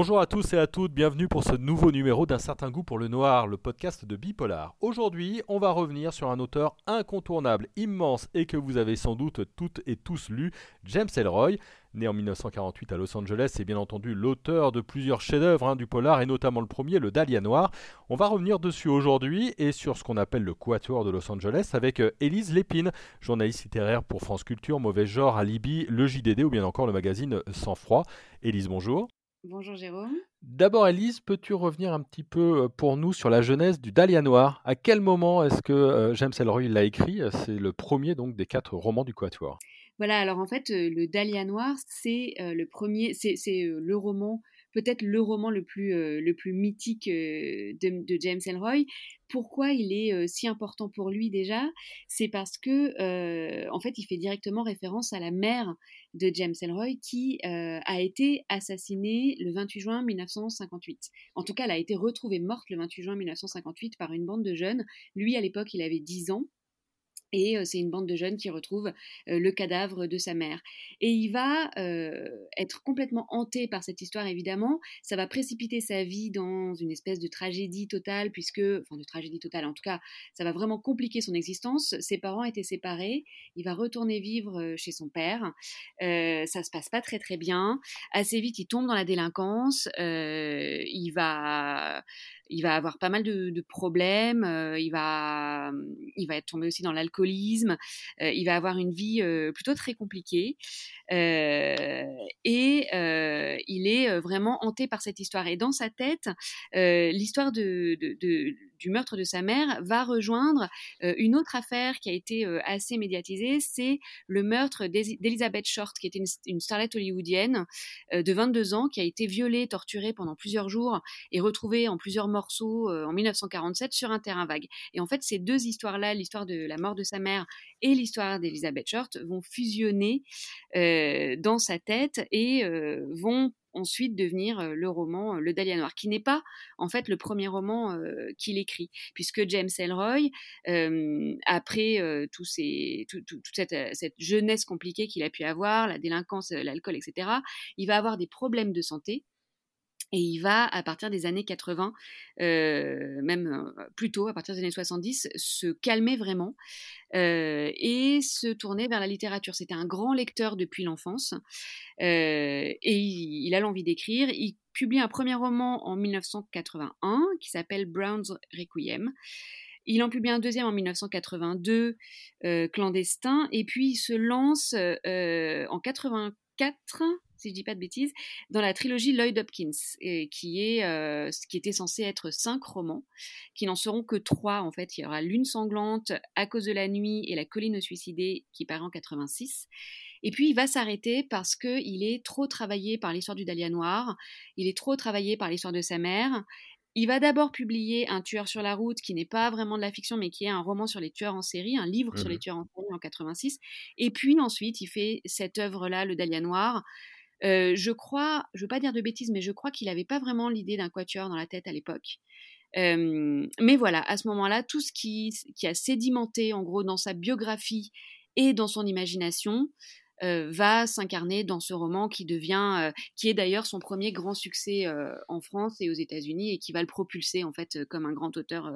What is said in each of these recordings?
Bonjour à tous et à toutes, bienvenue pour ce nouveau numéro d'un certain goût pour le noir, le podcast de Bipolar. Aujourd'hui, on va revenir sur un auteur incontournable, immense et que vous avez sans doute toutes et tous lu, James Ellroy. Né en 1948 à Los Angeles, c'est bien entendu l'auteur de plusieurs chefs-d'œuvre hein, du polar et notamment le premier, le Dahlia Noir. On va revenir dessus aujourd'hui et sur ce qu'on appelle le Quatuor de Los Angeles avec euh, Élise Lépine, journaliste littéraire pour France Culture, Mauvais Genre, Alibi, le JDD ou bien encore le magazine Sans Froid. Élise, bonjour. Bonjour Jérôme. D'abord, Elise, peux-tu revenir un petit peu euh, pour nous sur la jeunesse du Dahlia Noir? À quel moment est-ce que euh, James Ellroy l'a écrit? C'est le premier donc des quatre romans du Quatuor. Voilà, alors en fait, euh, le Dahlia Noir, c'est le premier, c'est le roman peut-être le roman le plus, euh, mythique euh, de, James Ellroy. Pourquoi il est euh, si important pour lui déjà? C'est parce que, en fait, il fait directement référence à la mère de James Ellroy qui a été assassinée le 28 juin 1958. En tout cas, elle a été retrouvée morte le 28 juin 1958 par une bande de jeunes. Lui, à l'époque, il avait 10 ans. Et c'est une bande de jeunes qui retrouvent le cadavre de sa mère. Et il va être complètement hanté par cette histoire, évidemment. Ça va précipiter sa vie dans une espèce de tragédie totale, puisque, enfin de tragédie totale, en tout cas, ça va vraiment compliquer son existence. Ses parents étaient séparés. Il va retourner vivre chez son père. ça se passe pas très très bien. Assez vite, il tombe dans la délinquance. il va il va avoir pas mal de, problèmes, euh, il, va, il va tomber aussi dans l'alcoolisme, euh, il va avoir une vie euh, plutôt très compliquée. et il est vraiment hanté par cette histoire. Et dans sa tête, l'histoire de, du meurtre de sa mère va rejoindre une autre affaire qui a été assez médiatisée, c'est le meurtre d'Elizabeth Short, qui était une, starlette hollywoodienne de 22 ans, qui a été violée, torturée pendant plusieurs jours et retrouvée en plusieurs morts euh, en 1947 sur un terrain vague. Et en fait, ces deux histoires-là, l'histoire de la mort de sa mère et l'histoire d'Elizabeth Short, vont fusionner euh, dans sa tête et euh, vont ensuite devenir le roman Le Dahlia Noir, qui n'est pas en fait le premier roman qu'il écrit, puisque James Ellroy, après tout toute cette, jeunesse compliquée qu'il a pu avoir, la délinquance, l'alcool, etc., il va avoir des problèmes de santé. Et il va, à partir des années 80, euh, même euh, plus tôt, à partir des années 70, se calmer vraiment euh, et se tourner vers la littérature. C'était un grand lecteur depuis l'enfance et il, a l'envie d'écrire. Il publie un premier roman en 1981 qui s'appelle Brown's Requiem. Il en publie un deuxième en 1982, clandestin, et puis il se lance en 84 si je dis pas de bêtises, dans la trilogie Lloyd Hopkins, qui est euh, qui était censé être cinq romans, qui n'en seront que trois en fait. Il y aura Lune sanglante, À cause de la nuit et La colline suicidée qui paraît en 86. Et puis il va s'arrêter parce qu'il est trop travaillé par l'histoire du Dahlia Noir, il est trop travaillé par l'histoire de sa mère, il va d'abord publier Un tueur sur la route, qui n'est pas vraiment de la fiction, mais qui est un roman sur les tueurs en série, un livre sur les mmh tueurs en série en 86. Et puis ensuite, il fait cette œuvre-là, Le Dahlia Noir, je crois, je veux pas dire de bêtises, mais je crois qu'il n'avait pas vraiment l'idée d'un quatuor dans la tête à l'époque. mais voilà, à ce moment-là, tout ce qui, a sédimenté en gros dans sa biographie et dans son imagination va s'incarner dans ce roman qui devient, qui est d'ailleurs son premier grand succès en France et aux États-Unis et qui va le propulser en fait comme un grand auteur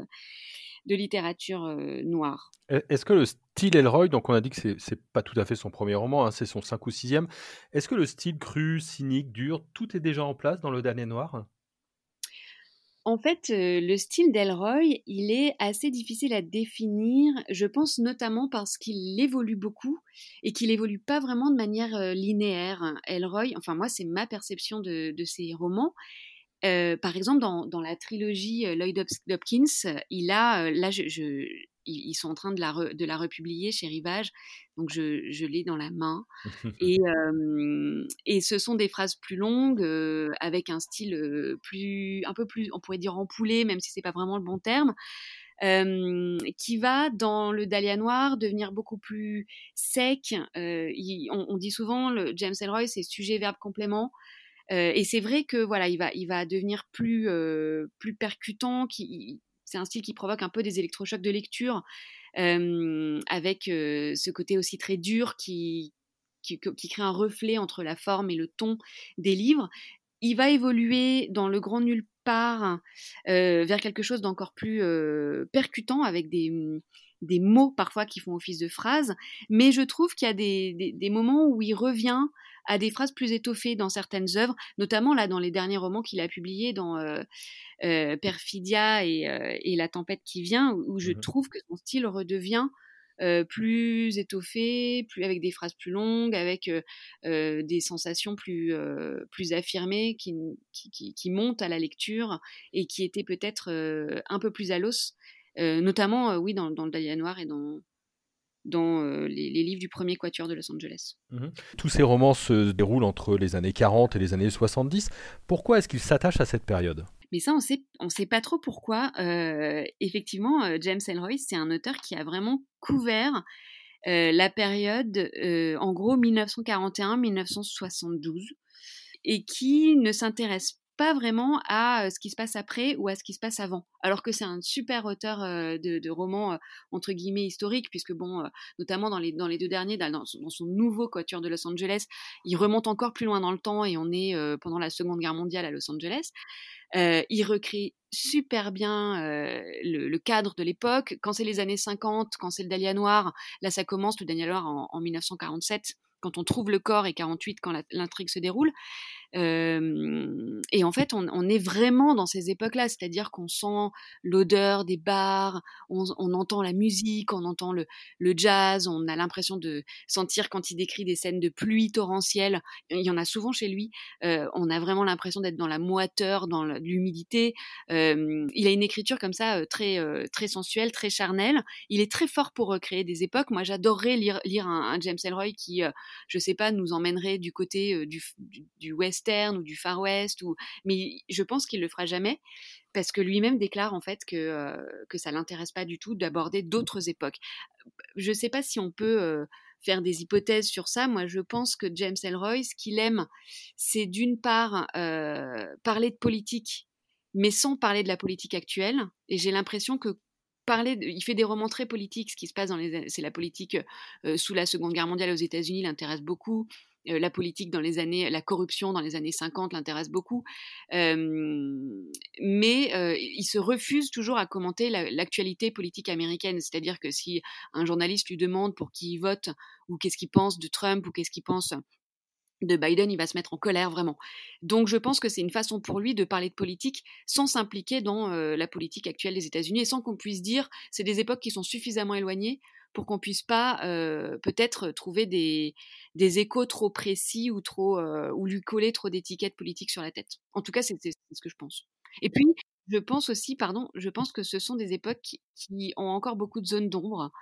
de littérature noire. Est-ce que le style Elroy, donc on a dit que c'est, n'est pas tout à fait son premier roman, hein, c'est son 5 ou 6e, est-ce que le style cru, cynique, dur, tout est déjà en place dans Le Damné Noir? En fait, le style d'Elroy, il est assez difficile à définir, je pense notamment parce qu'il évolue beaucoup et qu'il évolue pas vraiment de manière linéaire. Elroy, enfin moi c'est ma perception de, de ses romans, euh, par exemple, dans, la trilogie euh, Lloyd Hopkins, il a, euh, là, ils sont en train de la, de la republier chez Rivage, donc je, l'ai dans la main. et, et ce sont des phrases plus longues, avec un style plus, un peu plus, on pourrait dire empoulé, même si c'est pas vraiment le bon terme. qui va dans le Dahlia noir devenir beaucoup plus sec. on, dit souvent le James Ellroy c'est sujet verbe complément. Et c'est vrai que voilà, il va, il va devenir plus, plus percutant. C'est un style qui provoque un peu des électrochocs de lecture, avec ce côté aussi très dur qui, qui, qui, crée un reflet entre la forme et le ton des livres. il va évoluer dans le grand nulle part vers quelque chose d'encore plus percutant avec des, mmh, des mots parfois qui font office de phrases, mais je trouve qu'il y a des, des, moments où il revient à des phrases plus étoffées dans certaines œuvres, notamment là dans les derniers romans qu'il a publiés dans Perfidia et, et, La tempête qui vient, où, je mmh trouve que son style redevient plus étoffé, plus avec des phrases plus longues, avec des sensations plus, plus affirmées qui, qui, qui, montent à la lecture et qui étaient peut-être un peu plus à l'os, notamment oui dans, dans, le Dahlia Noir et dans, dans les, livres du premier quatuor de Los Angeles. Mmh Tous ces romans se déroulent entre les années 40 et les années 70. Pourquoi est-ce qu'ils s'attachent à cette période? Mais ça, on sait, on sait pas trop pourquoi. effectivement, James Ellroy, c'est un auteur qui a vraiment couvert la période, en gros, 1941-1972, et qui ne s'intéresse pas vraiment à ce qui se passe après ou à ce qui se passe avant. Alors que c'est un super auteur de, romans entre guillemets historiques, puisque bon, notamment dans les, dans les deux derniers, dans, son nouveau Quatuor de Los Angeles, il remonte encore plus loin dans le temps et on est pendant la Seconde Guerre mondiale à Los Angeles. il recrée super bien le, cadre de l'époque. Quand c'est les années 50, quand c'est le Dahlia Noir, là ça commence le Dahlia Noir en, en 1947 quand on trouve le corps et 48 quand l'intrigue se déroule. Et en fait, on, est vraiment dans ces époques-là, c'est-à-dire qu'on sent l'odeur des bars, on, entend la musique, on entend le, jazz, on a l'impression de sentir quand il décrit des scènes de pluie torrentielle, il y en a souvent chez lui, on a vraiment l'impression d'être dans la moiteur, dans l'humidité. il a une écriture comme ça très, très sensuelle, très charnelle. Il est très fort pour recréer des époques. Moi, j'adorerais lire, un, James Ellroy qui je sais pas, nous emmènerait du côté du, western ou du far west, ou... mais je pense qu'il le fera jamais parce que lui-même déclare en fait que, que ça l'intéresse pas du tout d'aborder d'autres époques. Je ne sais pas si on peut faire des hypothèses sur ça. Moi, je pense que James Ellroy, ce qu'il aime, c'est d'une part parler de politique, mais sans parler de la politique actuelle. Et j'ai l'impression que il fait des romans très politiques, ce qui se passe dans les, c'est la politique sous la Seconde Guerre mondiale aux États-Unis l'intéresse beaucoup. la politique dans les années, la corruption dans les années 50 l'intéresse beaucoup, mais il se refuse toujours à commenter l'actualité politique américaine. C'est-à-dire que si un journaliste lui demande pour qui il vote ou qu'est-ce qu'il pense de Trump ou qu'est-ce qu'il pense de Biden, il va se mettre en colère vraiment. Donc je pense que c'est une façon pour lui de parler de politique sans s'impliquer dans la politique actuelle des États-Unis et sans qu'on puisse dire c'est des époques qui sont suffisamment éloignées pour qu'on puisse pas peut-être trouver des, des, échos trop précis ou trop ou lui coller trop d'étiquettes politiques sur la tête. En tout cas, c'est ce que je pense. Et puis je pense aussi, pardon, je pense que ce sont des époques qui, qui ont encore beaucoup de zones d'ombre.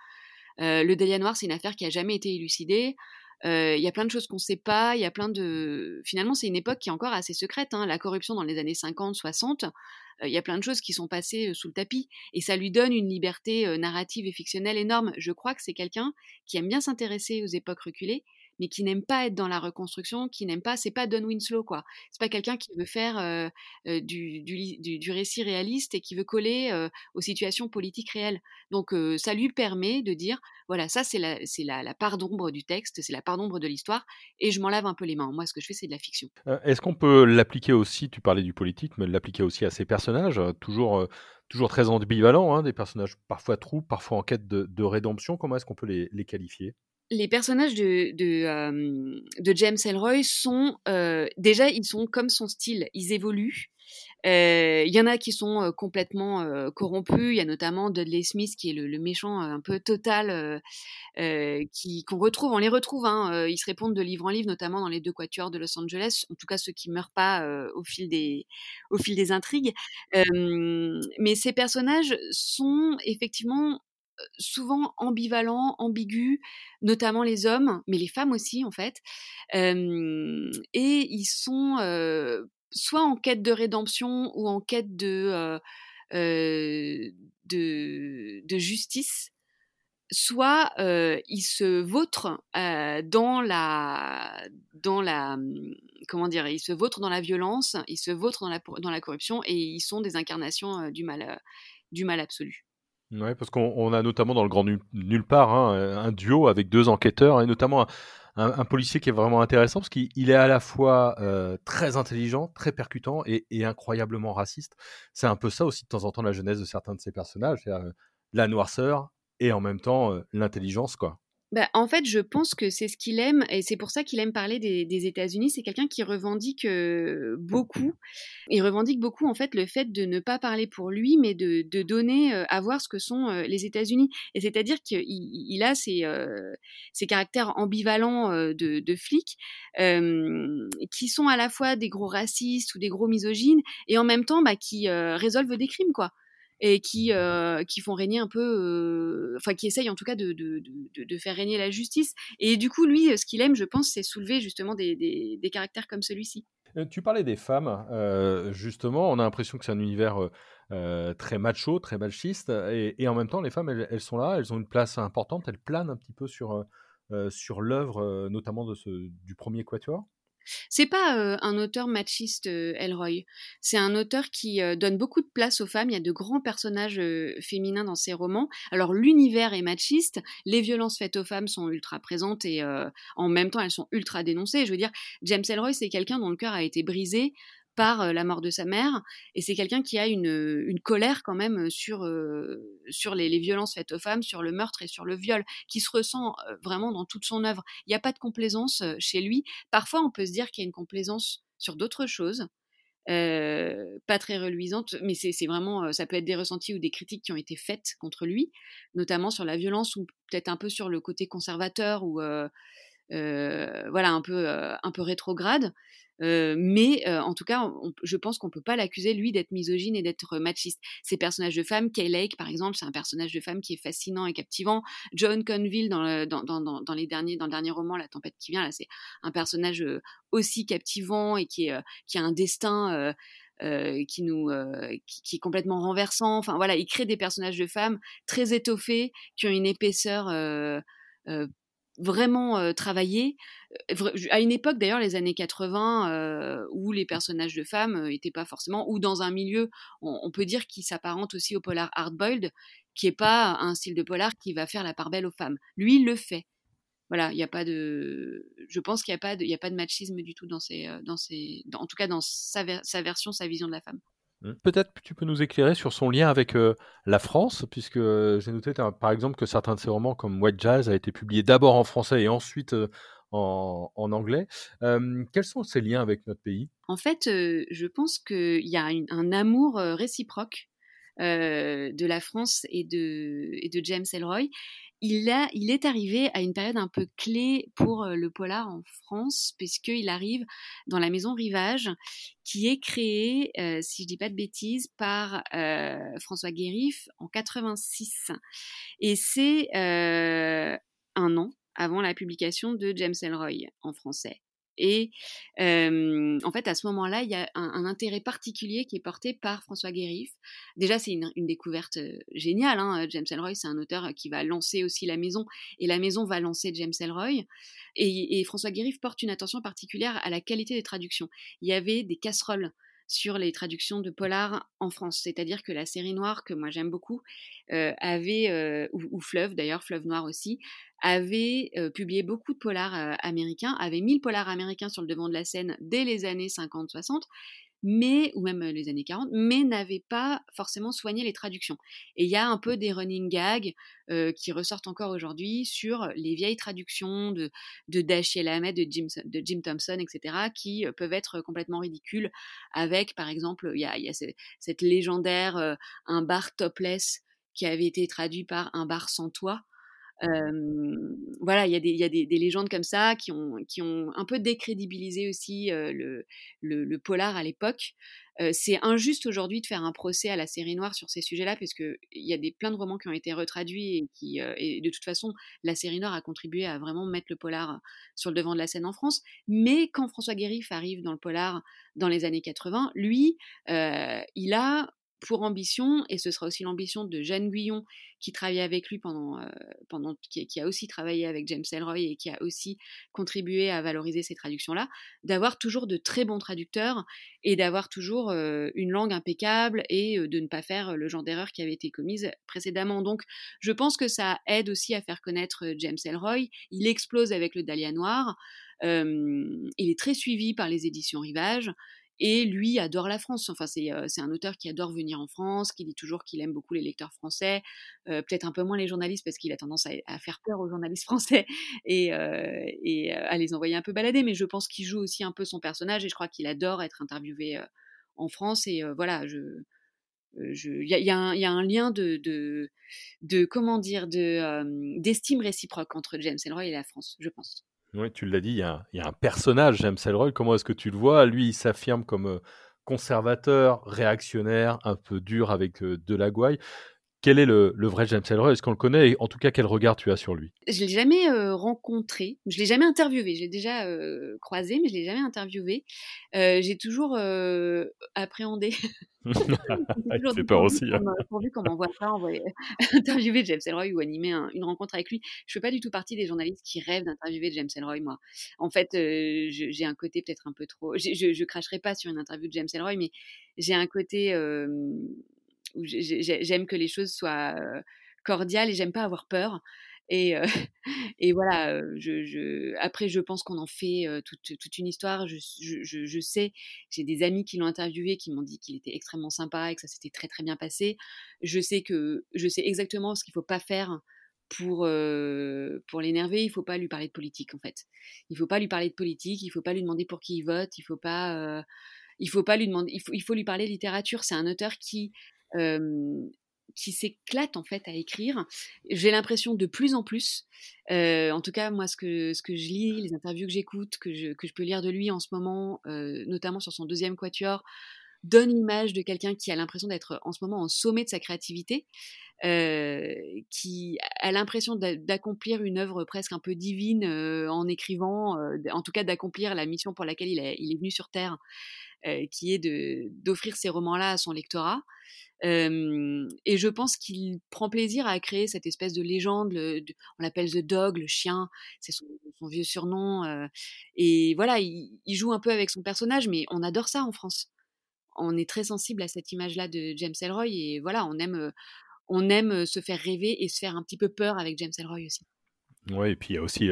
le Dahlia Noir, c'est une affaire qui a jamais été élucidée. Il y a plein de choses qu'on ne sait pas. Il y a plein de. Finalement, c'est une époque qui est encore assez secrète. Hein. La corruption dans les années 50, 60, il y a plein de choses qui sont passées sous le tapis. Et ça lui donne une liberté narrative et fictionnelle énorme. Je crois que c'est quelqu'un qui aime bien s'intéresser aux époques reculées mais qui n'aime pas être dans la reconstruction, qui n'aime pas, c'est pas Don Winslow quoi. C'est pas quelqu'un qui veut faire euh, euh, du, du, récit réaliste et qui veut coller euh, aux situations politiques réelles. Donc ça lui permet de dire voilà ça c'est la c'est la, la, part d'ombre du texte, c'est la part d'ombre de l'histoire et je m'en lave un peu les mains. Moi ce que je fais c'est de la fiction. Est-ce qu'on peut l'appliquer aussi Tu parlais du politique, mais l'appliquer aussi à ces personnages toujours toujours très ambivalents, hein, des personnages parfois trous, parfois en quête de, de rédemption. Comment est-ce qu'on peut les, les qualifier? Les personnages de, de, James Ellroy sont déjà ils sont comme son style, ils évoluent. Il y en a qui sont complètement corrompus. Il y a notamment Dudley Smith qui est le, méchant un peu total, qui qu'on retrouve. On les retrouve. Hein, ils se répondent de livre en livre, notamment dans les deux quatuors de Los Angeles. En tout cas, ceux qui meurent pas au fil des au fil des intrigues. mais ces personnages sont effectivement souvent ambivalents, ambigus, notamment les hommes, mais les femmes aussi en fait. et ils sont soit en quête de rédemption ou en quête de, justice, soit ils se vautrent dans la dans la comment dire ils se dans la violence ils se vautrent dans la dans la corruption et ils sont des incarnations du mal du mal absolu Oui, parce qu'on a notamment dans le Grand Nulle part hein, un duo avec deux enquêteurs, et notamment un, policier qui est vraiment intéressant, parce qu'il est à la fois euh, très intelligent, très percutant et, incroyablement raciste. C'est un peu ça aussi de temps en temps la jeunesse de certains de ces personnages, euh, la noirceur et en même temps euh, l'intelligence, quoi. Bah, en fait, je pense que c'est ce qu'il aime, et c'est pour ça qu'il aime parler des, États-Unis. C'est quelqu'un qui revendique euh, beaucoup. Il revendique beaucoup, en fait, le fait de ne pas parler pour lui, mais de, donner euh, à voir ce que sont euh, les États-Unis. Et c'est-à-dire qu'il il a ces, ces caractères ambivalents de, de flic, qui sont à la fois des gros racistes ou des gros misogynes, et en même temps, bah, qui résolvent des crimes, quoi et qui, euh, qui font régner un peu, euh, enfin qui essayent en tout cas de, de, faire régner la justice. Et du coup, lui, ce qu'il aime, je pense, c'est soulever justement des, des, caractères comme celui-ci. Euh, tu parlais des femmes, justement, on a l'impression que c'est un univers très macho, très machiste, et, en même temps, les femmes, elles, elles, sont là, elles ont une place importante, elles planent un petit peu sur, sur l'œuvre, notamment de ce, du premier quatuor. C'est pas un auteur machiste, Elroy. C'est un auteur qui donne beaucoup de place aux femmes. Il y a de grands personnages féminins dans ses romans. Alors l'univers est machiste, les violences faites aux femmes sont ultra présentes et en même temps elles sont ultra dénoncées. Je veux dire, James Elroy c'est quelqu'un dont le cœur a été brisé par la mort de sa mère. Et c'est quelqu'un qui a une, colère quand même sur, sur les, violences faites aux femmes, sur le meurtre et sur le viol, qui se ressent vraiment dans toute son œuvre. Il n'y a pas de complaisance chez lui. Parfois, on peut se dire qu'il y a une complaisance sur d'autres choses. pas très reluisante, mais c'est vraiment, ça peut être des ressentis ou des critiques qui ont été faites contre lui, notamment sur la violence ou peut-être un peu sur le côté conservateur ou voilà un peu un peu rétrograde mais en tout cas, je pense qu'on ne peut pas l'accuser, lui, d'être misogyne et d'être machiste. Ces personnages de femmes, Kay Lake, par exemple, c'est un personnage de femme qui est fascinant et captivant. John Conville, dans le, dans, dans, les derniers, dans dernier roman, La tempête qui vient, là, c'est un personnage aussi captivant et qui, qui a un destin. qui nous qui, est complètement renversant enfin voilà il crée des personnages de femmes très étoffés qui ont une épaisseur vraiment travaillé. À une époque, d'ailleurs, les années 80, où les personnages de femmes n'étaient pas forcément, ou dans un milieu, on, peut dire, qui s'apparente aussi au polar hardboiled, qui n'est pas un style de polar qui va faire la part belle aux femmes. Lui, il le fait. Voilà, il n'y a pas de. Je pense qu'il n'y a, pas de, a pas de machisme du tout dans ses. Dans en tout cas, dans sa version, sa vision de la femme. Mmh. Peut-être que tu peux nous éclairer sur son lien avec la France, puisque j'ai noté par exemple que certains de ses romans comme White Jazz a été publié d'abord en français et ensuite en, anglais. quels sont ses liens avec notre pays? En fait, je pense qu'il y a un amour réciproque de la France et de, James Elroy il, est arrivé à une période un peu clé pour le polar en France, puisqu'il arrive dans la maison Rivage, qui est créée, si je dis pas de bêtises, par François Guérif en 86. Et c'est un an avant la publication de James Elroy en français. Et en fait, à ce moment-là, il y a un, intérêt particulier qui est porté par François Guérif. Déjà, c'est une, découverte géniale. Hein. James Elroy, c'est un auteur qui va lancer aussi la maison, et la maison va lancer James Elroy. Et, et François Guérif porte une attention particulière à la qualité des traductions. Il y avait des casseroles sur les traductions de polar en France. C'est-à-dire que la série noire, que moi j'aime beaucoup, euh, avait, euh, ou, Fleuve d'ailleurs, Fleuve Noir aussi, avait euh, publié beaucoup de polars américains, avait mis le polar américain sur le devant de la scène dès les années 50-60, mais ou même les années 40, mais n'avait pas forcément soigné les traductions. Et il y a un peu des running gags qui ressortent encore aujourd'hui sur les vieilles traductions de, de Hammett, de Jim, Thompson, etc., qui peuvent être complètement ridicules, avec, par exemple, il y a cette légendaire un bar topless qui avait été traduit par un bar sans toit, voilà, il y a, des, légendes comme ça qui ont, un peu décrédibilisé aussi le, polar à l'époque. c'est injuste aujourd'hui de faire un procès à la série noire sur ces sujets-là, puisqu'il y a des, plein de romans qui ont été retraduits et qui, et de toute façon, la série noire a contribué à vraiment mettre le polar sur le devant de la scène en France. Mais quand François Guérif arrive dans le polar dans les années 80, lui, il a pour ambition, et ce sera aussi l'ambition de Jeanne Guyon, qui avec lui pendant qui, a aussi travaillé avec James Elroy et qui a aussi contribué à valoriser ces traductions-là, d'avoir toujours de très bons traducteurs et d'avoir toujours une langue impeccable et de ne pas faire le genre d'erreur qui avait été commise précédemment. Donc, je pense que ça aide aussi à faire connaître James Elroy. Il explose avec le Dahlia Noir. il est très suivi par les éditions Rivage. Et lui adore la France. Enfin, c'est un auteur qui adore venir en France, qui dit toujours qu'il aime beaucoup les lecteurs français, peut-être un peu moins les journalistes parce qu'il a tendance à, faire peur aux journalistes français et, et, à les envoyer un peu balader. Mais je pense qu'il joue aussi un peu son personnage et je crois qu'il adore être interviewé en France. Et voilà, il y, a un lien de, comment dire de d'estime réciproque entre James Ellroy et la France, je pense. Oui, tu l'as dit, il y, a un, personnage, James Ellroy. Comment est-ce que tu le vois? Lui, il s'affirme comme conservateur, réactionnaire, un peu dur avec gouaille. Quel est le, vrai James Ellroy Est-ce qu'on le connaît? Et en tout cas, quel regard tu as sur lui? Je l'ai jamais rencontré, je l'ai jamais interviewé. J'ai déjà croisé, mais je l'ai jamais interviewé. j'ai toujours appréhendé. Il fait peur aussi. Hein. Pourvu qu'on m'envoie pas interviewer James Ellroy ou animer une rencontre avec lui. Je fais pas du tout partie des journalistes qui rêvent d'interviewer James Ellroy, moi. En fait, j'ai un côté peut-être un peu trop. Je, je, cracherai pas sur une interview de James Ellroy, mais j'ai un côté j'aime que les choses soient cordiales et j'aime pas avoir peur. Et, voilà, après, je pense qu'on en fait toute, une histoire. Je, sais, j'ai des amis qui l'ont interviewé qui m'ont dit qu'il était extrêmement sympa et que ça s'était très très bien passé. Je sais que je sais exactement ce qu'il faut pas faire pour, l'énerver. Il faut pas lui parler de politique en fait. Il faut pas lui parler de politique. Il faut pas lui demander pour qui il vote. Il faut pas faut pas lui demander, il faut, lui parler littérature. C'est un auteur qui qui s'éclate en fait à écrire. J'ai l'impression de plus en plus, en tout cas moi ce que, ce que je lis, les interviews que j'écoute, que je, que je peux lire de lui en ce moment, notamment sur son deuxième quatuor, donne l'image de quelqu'un qui a l'impression d'être en ce moment en sommet de sa créativité, qui a l'impression d'accomplir une œuvre presque un peu divine en écrivant, en tout cas d'accomplir la mission pour laquelle il, il est venu sur Terre, qui est d'offrir ces romans-là à son lectorat et je pense qu'il prend plaisir à créer cette espèce de légende. on l'appelle The Dog, le chien, c'est son, vieux surnom. et voilà, il, joue un peu avec son personnage, mais on adore ça en France. On est très sensible à cette image-là de James Ellroy et voilà, on aime, on aime se faire rêver et se faire un petit peu peur avec James Ellroy aussi. Oui, et puis il y a aussi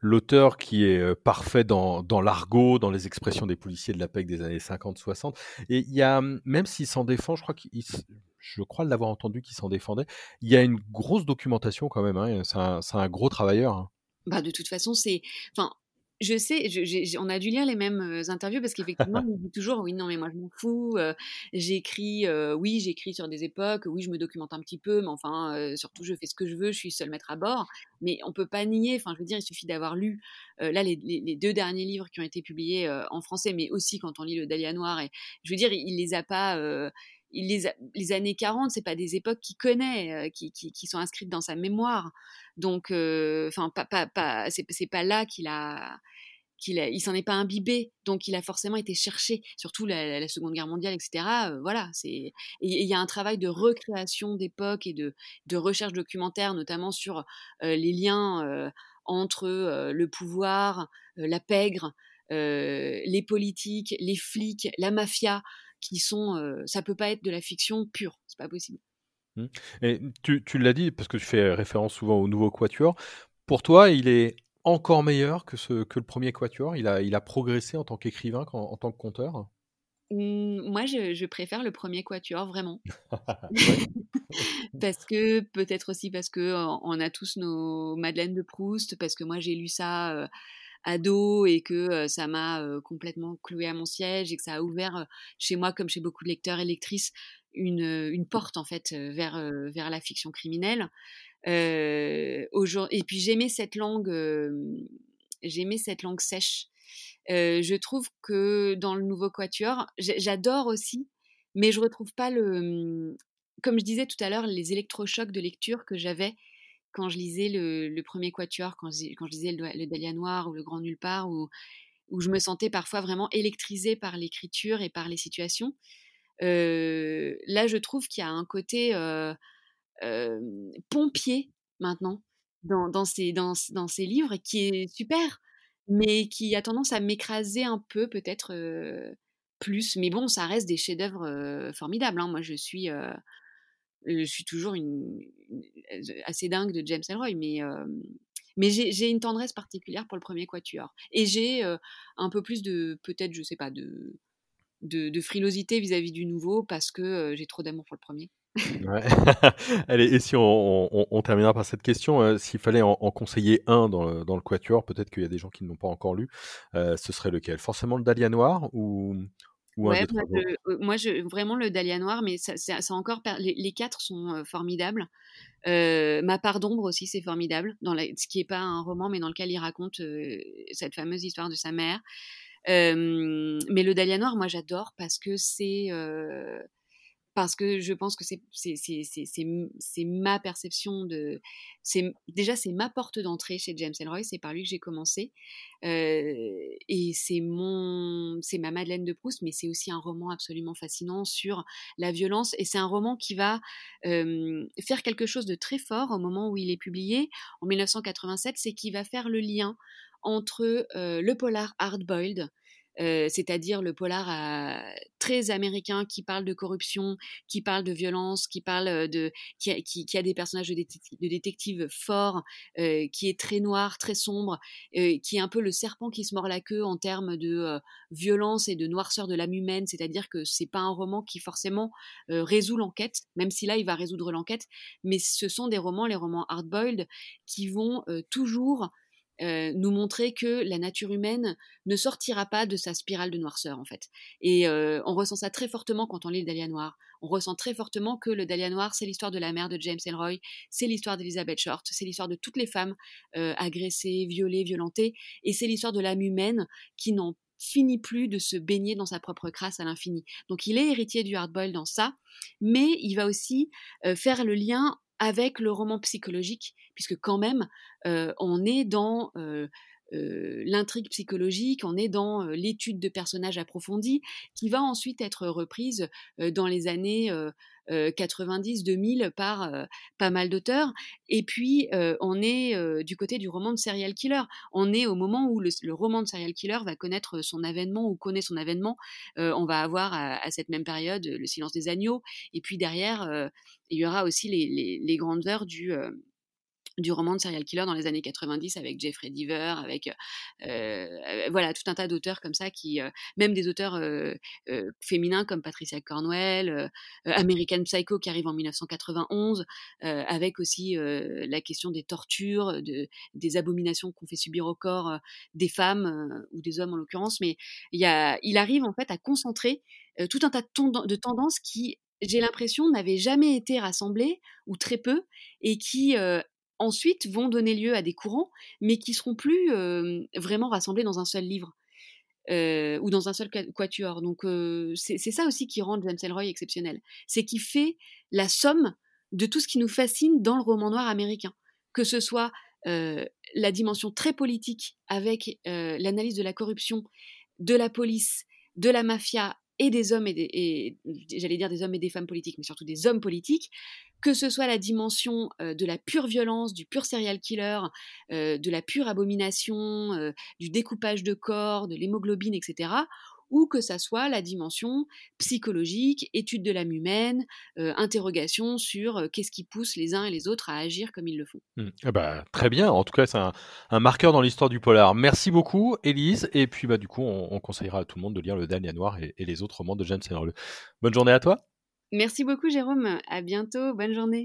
l'auteur qui est parfait dans, dans l'argot, dans les expressions des policiers de la PEC des années 50-60. Et il y a, même s'il s'en défend, je crois qu'il je crois l'avoir entendu qu'il s'en défendait. Il y a une grosse documentation quand même. Hein, c'est un, un, gros travailleur. Hein. Bah de toute façon, c'est, enfin, je sais, on a dû lire les mêmes interviews parce qu'effectivement, il dit toujours oui, non, mais moi je m'en fous. j'écris, oui, j'écris sur des époques, oui, je me documente un petit peu, mais enfin, surtout, je fais ce que je veux, je suis seul maître à bord. Mais on peut pas nier, enfin, je veux dire, il suffit d'avoir lu là les, les, deux derniers livres qui ont été publiés en français, mais aussi quand on lit le Dahlia Noir. Et je veux dire, il, les a pas les, années 40, c'est pas des époques qu'il connaît, qui, qui, qui, sont inscrites dans sa mémoire. Donc, enfin, pas, pas, pas, c'est pas là qu'il a, qu'il il s'en est pas imbibé, donc il a forcément été cherché, surtout la, Seconde Guerre mondiale, etc. voilà, c'est, il y a un travail de recréation d'époque et de, de recherche documentaire, notamment sur les liens entre le pouvoir, la pègre, les politiques, les flics, la mafia qui sont, euh, ça peut pas être de la fiction pure, c'est pas possible. Mmh. Et tu, tu l'as dit parce que tu fais référence souvent au nouveau Quatuor. Pour toi, il est encore meilleur que, ce, que le premier Quatuor? Il a, il a progressé en tant qu'écrivain, en, en, tant que conteur? Mmh, Moi, je, je, préfère le premier Quatuor, vraiment. parce que, peut-être aussi parce que on a tous nos Madeleine de Proust, parce que moi, j'ai lu ça. Euh, ado et que ça m'a complètement cloué à mon siège et que ça a ouvert chez moi, comme chez beaucoup de lecteurs et lectrices, une, une porte en fait vers, vers la fiction criminelle. et puis j'aimais cette langue, j'aimais cette langue sèche. je trouve que dans le nouveau quatuor, j'adore aussi, mais je retrouve pas le, mmh, comme je disais tout à l'heure, les électrochocs de lecture que j'avais quand je lisais le, premier quatuor, quand je, lisais le, Dahlia Noir ou le Grand Nulle Part, où, je me sentais parfois vraiment électrisée par l'écriture et par les situations. là, je trouve qu'il y a un côté pompier maintenant dans, dans, ces, dans, dans ces livres qui est super, mais qui a tendance à m'écraser un peu peut-être plus. Mais bon, ça reste des chefs-d'œuvre formidables. Hein. Moi, je suis, je suis toujours une, assez dingue de James Elroy, mais j'ai une tendresse particulière pour le premier quatuor. Et j'ai un peu plus de, peut-être, je sais pas, de, frilosité vis-à-vis du nouveau parce que j'ai trop d'amour pour le premier. Allez, et si on, terminera par cette question, s'il fallait en, conseiller un dans le, Quatuor, peut-être qu'il y a des gens qui ne l'ont pas encore lu, ce serait lequel? Forcément le Dahlia Noir ou, ouais, moi, je, vraiment le Dahlia Noir, mais ça, ça, encore, les, quatre sont formidables. Ma part d'ombre aussi, c'est formidable, dans ce qui n'est pas un roman, mais dans lequel il raconte cette fameuse histoire de sa mère. mais le Dahlia Noir, moi j'adore parce que c'est parce que je pense que c'est ma perception de déjà c'est ma porte d'entrée chez James Elroy c'est par lui que j'ai commencé et c'est ma Madeleine de Proust mais c'est aussi un roman absolument fascinant sur la violence et c'est un roman qui va faire quelque chose de très fort au moment où il est publié en 1987 c'est qu'il va faire le lien entre le polar hard-boiled c'est-à-dire le polar très américain qui parle de corruption, qui parle de violence, qui parle de qui a, des personnages de, détectives forts, qui est très noir, très sombre, qui est un peu le serpent qui se mord la queue en termes de violence et de noirceur de l'âme humaine. C'est-à-dire que c'est pas un roman qui forcément résout l'enquête, même si là il va résoudre l'enquête, mais ce sont des romans, les romans hard-boiled, qui vont toujours euh, nous montrer que la nature humaine ne sortira pas de sa spirale de noirceur en fait. Et euh, on ressent ça très fortement quand on lit le Dahlia Noir. On ressent très fortement que le Dahlia Noir, c'est l'histoire de la mère de James Elroy, c'est l'histoire d'Elizabeth Short, c'est l'histoire de toutes les femmes euh, agressées, violées, violentées, et c'est l'histoire de l'âme humaine qui n'en finit plus de se baigner dans sa propre crasse à l'infini. Donc il est héritier du hardboil dans ça, mais il va aussi faire le lien avec le roman psychologique, puisque quand même, on est dans l'intrigue psychologique, on est dans l'étude de personnages approfondis, qui va ensuite être reprise dans les années 90-2000 par pas mal d'auteurs. Et puis, on est du côté du roman de serial killer. On est au moment où le, roman de serial killer va connaître son avènement ou connaît son avènement. on va avoir à, cette même période Le silence des agneaux. Et puis derrière, il y aura aussi les, les grandes heures du du roman de serial killer dans les années 90 avec Jeffrey Deaver, avec euh, euh, voilà tout un tas d'auteurs comme ça qui, euh, même des auteurs féminins comme Patricia Cornwell, American Psycho qui arrive en 1991, avec aussi la question des tortures, de, des abominations qu'on fait subir au corps des femmes ou des hommes en l'occurrence, mais il, y a, il arrive en fait à concentrer tout un tas de tendances qui j'ai l'impression n'avaient jamais été rassemblées ou très peu et qui ensuite vont donner lieu à des courants, mais qui seront plus vraiment rassemblés dans un seul livre. ou dans un seul quatuor. Donc c'est ça aussi qui rend James Elroy exceptionnel. C'est qu'il fait la somme de tout ce qui nous fascine dans le roman noir américain. Que ce soit la dimension très politique avec l'analyse de la corruption, de la police, de la mafia et des hommes et, et j'allais dire des hommes et des femmes politiques, mais surtout des hommes politiques, que ce soit la dimension de la pure violence, du pur serial killer, de la pure abomination, du découpage de corps, de l'hémoglobine, etc., ou que ça soit la dimension psychologique, étude de l'âme humaine, interrogation sur qu'est-ce qui pousse les uns et les autres à agir comme ils le font. Mmh. Eh ben, très bien, en tout cas c'est un, marqueur dans l'histoire du polar. Merci beaucoup Élise, et puis bah, du coup on, conseillera à tout le monde de lire Le Dahlia Noir et, et les autres romans de James Lerle. Bonne journée à toi Merci beaucoup Jérôme, à bientôt, bonne journée.